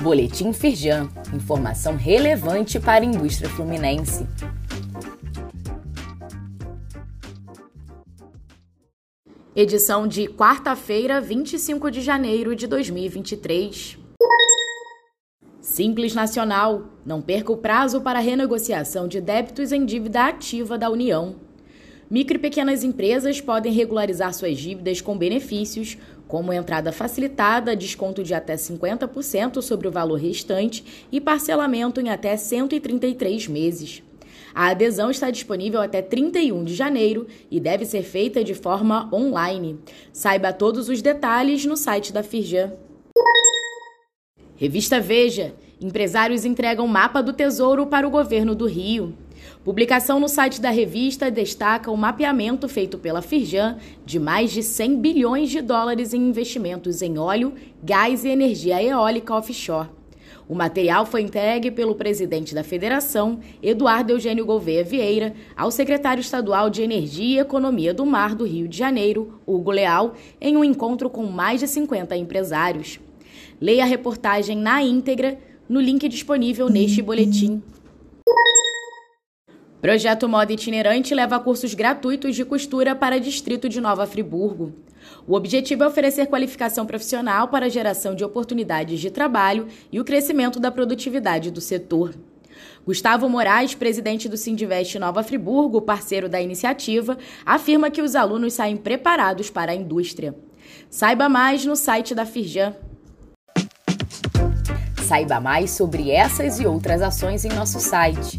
Boletim Firjan, informação relevante para a indústria fluminense. Edição de quarta-feira, 25 de janeiro de 2023. Simples Nacional. Não perca o prazo para renegociação de débitos em dívida ativa da União. Micro e pequenas empresas podem regularizar suas dívidas com benefícios, como entrada facilitada, desconto de até 50% sobre o valor restante e parcelamento em até 133 meses. A adesão está disponível até 31 de janeiro e deve ser feita de forma online. Saiba todos os detalhes no site da Firjan. Revista Veja: Empresários entregam mapa do Tesouro para o governo do Rio. Publicação no site da revista destaca o mapeamento feito pela Firjan de mais de 100 bilhões de dólares em investimentos em óleo, gás e energia eólica offshore. O material foi entregue pelo presidente da federação, Eduardo Eugênio Gouveia Vieira, ao secretário estadual de Energia e Economia do Mar do Rio de Janeiro, Hugo Leal, em um encontro com mais de 50 empresários. Leia a reportagem na íntegra no link disponível neste boletim. Projeto Moda Itinerante leva cursos gratuitos de costura para Distrito de Nova Friburgo. O objetivo é oferecer qualificação profissional para a geração de oportunidades de trabalho e o crescimento da produtividade do setor. Gustavo Moraes, presidente do Sindivest Nova Friburgo, parceiro da iniciativa, afirma que os alunos saem preparados para a indústria. Saiba mais no site da Firjan. Saiba mais sobre essas e outras ações em nosso site